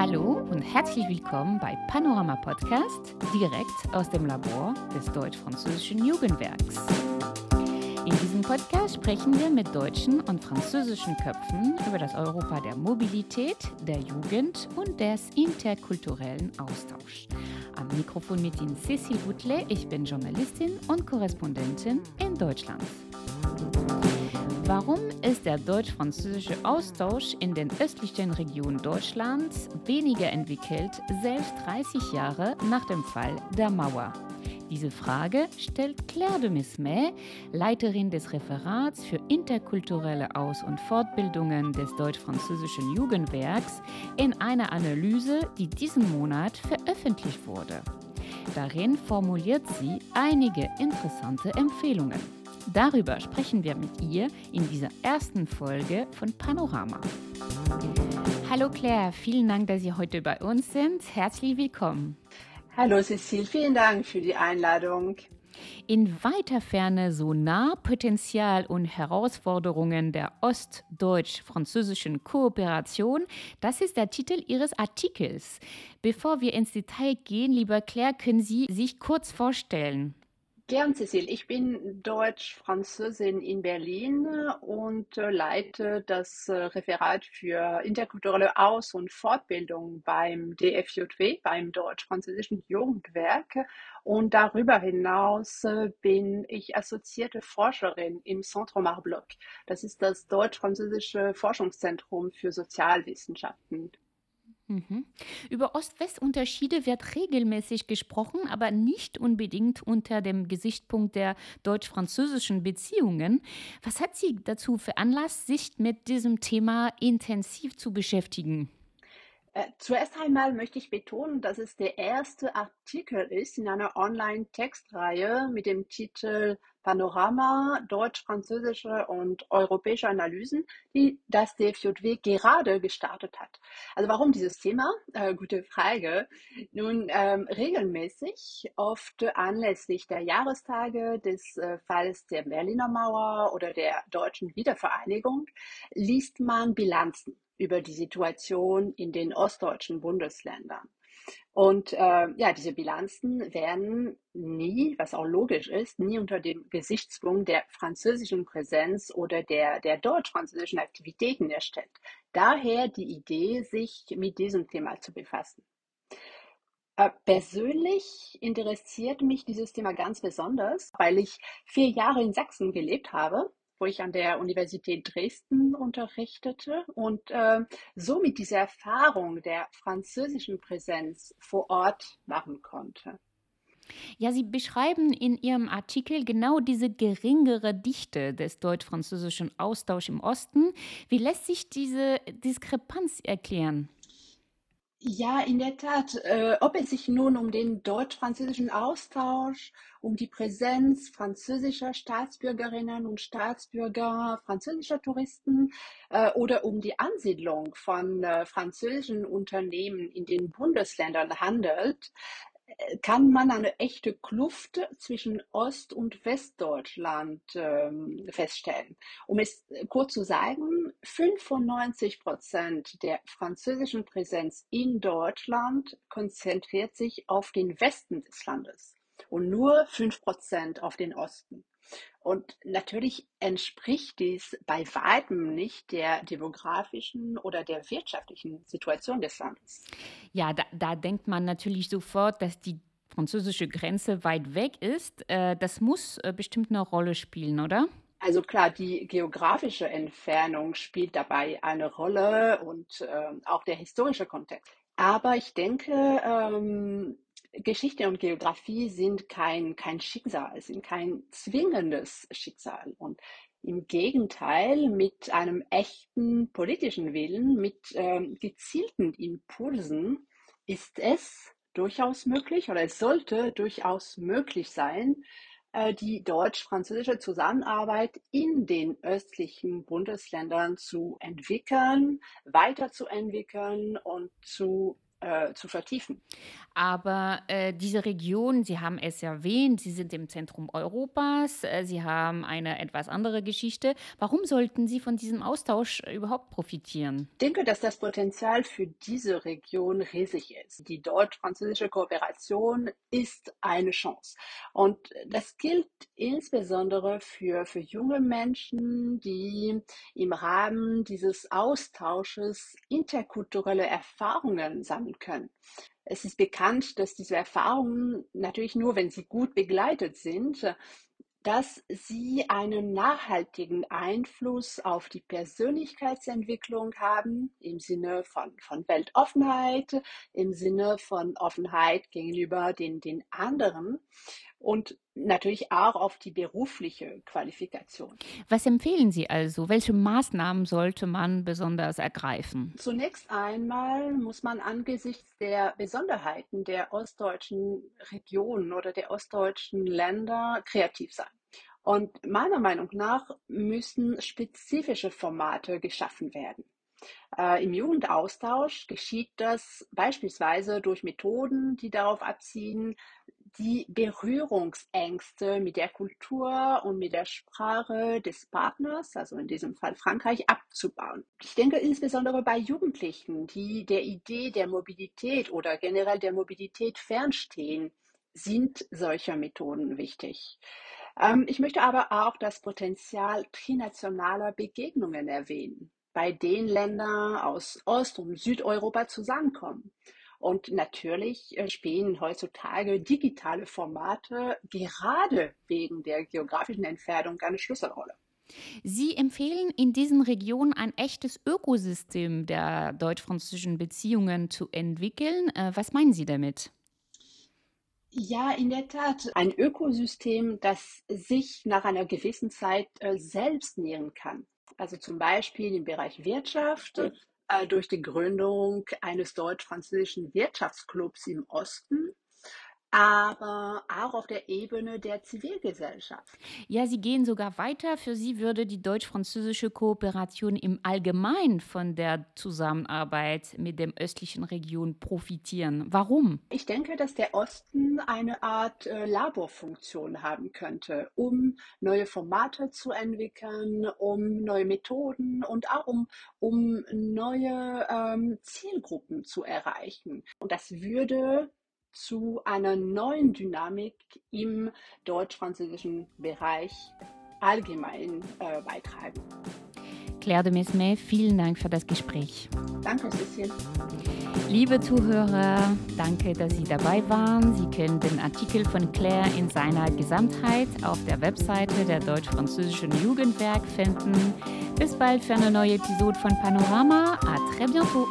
Hallo und herzlich willkommen bei Panorama Podcast, direkt aus dem Labor des Deutsch-Französischen Jugendwerks. In diesem Podcast sprechen wir mit deutschen und französischen Köpfen über das Europa der Mobilität, der Jugend und des interkulturellen Austauschs. Am Mikrofon mit Ihnen Cécile Boutelet, ich bin Journalistin und Korrespondentin in Deutschland. Warum ist der deutsch-französische Austausch in den östlichen Regionen Deutschlands weniger entwickelt, selbst 30 Jahre nach dem Fall der Mauer? Diese Frage stellt Claire de Mismet, Leiterin des Referats für interkulturelle Aus- und Fortbildungen des deutsch-französischen Jugendwerks, in einer Analyse, die diesen Monat veröffentlicht wurde. Darin formuliert sie einige interessante Empfehlungen. Darüber sprechen wir mit ihr in dieser ersten Folge von Panorama. Hallo Claire, vielen Dank, dass Sie heute bei uns sind. Herzlich willkommen. Hallo Cecile, vielen Dank für die Einladung. In weiter Ferne so nah Potenzial und Herausforderungen der ostdeutsch-französischen Kooperation, das ist der Titel Ihres Artikels. Bevor wir ins Detail gehen, lieber Claire, können Sie sich kurz vorstellen? Gern, Cecil. Ich bin Deutsch-Französin in Berlin und äh, leite das äh, Referat für interkulturelle Aus- und Fortbildung beim DFJW, beim Deutsch-Französischen Jugendwerk. Und darüber hinaus äh, bin ich assoziierte Forscherin im Centre Marbloc. Das ist das Deutsch-Französische Forschungszentrum für Sozialwissenschaften. Mhm. Über Ost-West-Unterschiede wird regelmäßig gesprochen, aber nicht unbedingt unter dem Gesichtspunkt der deutsch-französischen Beziehungen. Was hat Sie dazu veranlasst, sich mit diesem Thema intensiv zu beschäftigen? Äh, zuerst einmal möchte ich betonen, dass es der erste Artikel ist in einer Online-Textreihe mit dem Titel Panorama deutsch-französische und europäische Analysen, die das DFJW gerade gestartet hat. Also warum dieses Thema? Äh, gute Frage. Nun, ähm, regelmäßig, oft anlässlich der Jahrestage des äh, Falls der Berliner Mauer oder der deutschen Wiedervereinigung, liest man Bilanzen über die Situation in den ostdeutschen Bundesländern. Und äh, ja, diese Bilanzen werden nie, was auch logisch ist, nie unter dem Gesichtspunkt der französischen Präsenz oder der, der deutsch-französischen Aktivitäten erstellt. Daher die Idee, sich mit diesem Thema zu befassen. Äh, persönlich interessiert mich dieses Thema ganz besonders, weil ich vier Jahre in Sachsen gelebt habe wo ich an der Universität Dresden unterrichtete und äh, somit diese Erfahrung der französischen Präsenz vor Ort machen konnte. Ja, Sie beschreiben in Ihrem Artikel genau diese geringere Dichte des deutsch-französischen Austauschs im Osten. Wie lässt sich diese Diskrepanz erklären? Ja, in der Tat. Äh, ob es sich nun um den deutsch-französischen Austausch, um die Präsenz französischer Staatsbürgerinnen und Staatsbürger, französischer Touristen äh, oder um die Ansiedlung von äh, französischen Unternehmen in den Bundesländern handelt, kann man eine echte Kluft zwischen Ost- und Westdeutschland ähm, feststellen. Um es kurz zu sagen, 95 Prozent der französischen Präsenz in Deutschland konzentriert sich auf den Westen des Landes und nur 5 Prozent auf den Osten. Und natürlich entspricht dies bei weitem nicht der demografischen oder der wirtschaftlichen Situation des Landes. Ja, da, da denkt man natürlich sofort, dass die französische Grenze weit weg ist. Äh, das muss äh, bestimmt eine Rolle spielen, oder? Also klar, die geografische Entfernung spielt dabei eine Rolle und äh, auch der historische Kontext. Aber ich denke, ähm, Geschichte und Geografie sind kein, kein Schicksal, sind kein zwingendes Schicksal. Und im Gegenteil, mit einem echten politischen Willen, mit ähm, gezielten Impulsen ist es durchaus möglich oder es sollte durchaus möglich sein, die deutsch-französische Zusammenarbeit in den östlichen Bundesländern zu entwickeln, weiterzuentwickeln und zu äh, zu vertiefen. Aber äh, diese Region, Sie haben es erwähnt, Sie sind im Zentrum Europas, äh, Sie haben eine etwas andere Geschichte. Warum sollten Sie von diesem Austausch überhaupt profitieren? Ich denke, dass das Potenzial für diese Region riesig ist. Die deutsch-französische Kooperation ist eine Chance. Und das gilt insbesondere für, für junge Menschen, die im Rahmen dieses Austausches interkulturelle Erfahrungen sammeln können. Es ist bekannt, dass diese Erfahrungen natürlich nur, wenn sie gut begleitet sind, dass sie einen nachhaltigen Einfluss auf die Persönlichkeitsentwicklung haben, im Sinne von, von Weltoffenheit, im Sinne von Offenheit gegenüber den, den anderen und natürlich auch auf die berufliche Qualifikation. Was empfehlen Sie also? Welche Maßnahmen sollte man besonders ergreifen? Zunächst einmal muss man angesichts der Besonderheiten der ostdeutschen Regionen oder der ostdeutschen Länder kreativ sein. Und meiner Meinung nach müssen spezifische Formate geschaffen werden. Äh, Im Jugendaustausch geschieht das beispielsweise durch Methoden, die darauf abzielen, die Berührungsängste mit der Kultur und mit der Sprache des Partners, also in diesem Fall Frankreich, abzubauen. Ich denke insbesondere bei Jugendlichen, die der Idee der Mobilität oder generell der Mobilität fernstehen, sind solche Methoden wichtig. Ähm, ich möchte aber auch das Potenzial trinationaler Begegnungen erwähnen, bei denen Länder aus Ost- und Südeuropa zusammenkommen. Und natürlich äh, spielen heutzutage digitale Formate gerade wegen der geografischen Entfernung eine Schlüsselrolle. Sie empfehlen in diesen Regionen ein echtes Ökosystem der deutsch-französischen Beziehungen zu entwickeln. Äh, was meinen Sie damit? Ja, in der Tat. Ein Ökosystem, das sich nach einer gewissen Zeit äh, selbst nähren kann. Also zum Beispiel im Bereich Wirtschaft, durch die Gründung eines deutsch-französischen Wirtschaftsclubs im Osten aber auch auf der Ebene der Zivilgesellschaft. Ja, Sie gehen sogar weiter. Für Sie würde die deutsch-französische Kooperation im Allgemeinen von der Zusammenarbeit mit dem östlichen Region profitieren. Warum? Ich denke, dass der Osten eine Art äh, Laborfunktion haben könnte, um neue Formate zu entwickeln, um neue Methoden und auch um, um neue ähm, Zielgruppen zu erreichen. Und das würde zu einer neuen Dynamik im deutsch-französischen Bereich allgemein äh, beitragen. Claire de Mesmet, vielen Dank für das Gespräch. Danke, Cecile. Liebe Zuhörer, danke, dass Sie dabei waren. Sie können den Artikel von Claire in seiner Gesamtheit auf der Webseite der Deutsch-Französischen Jugendwerk finden. Bis bald für eine neue Episode von Panorama. À très bientôt.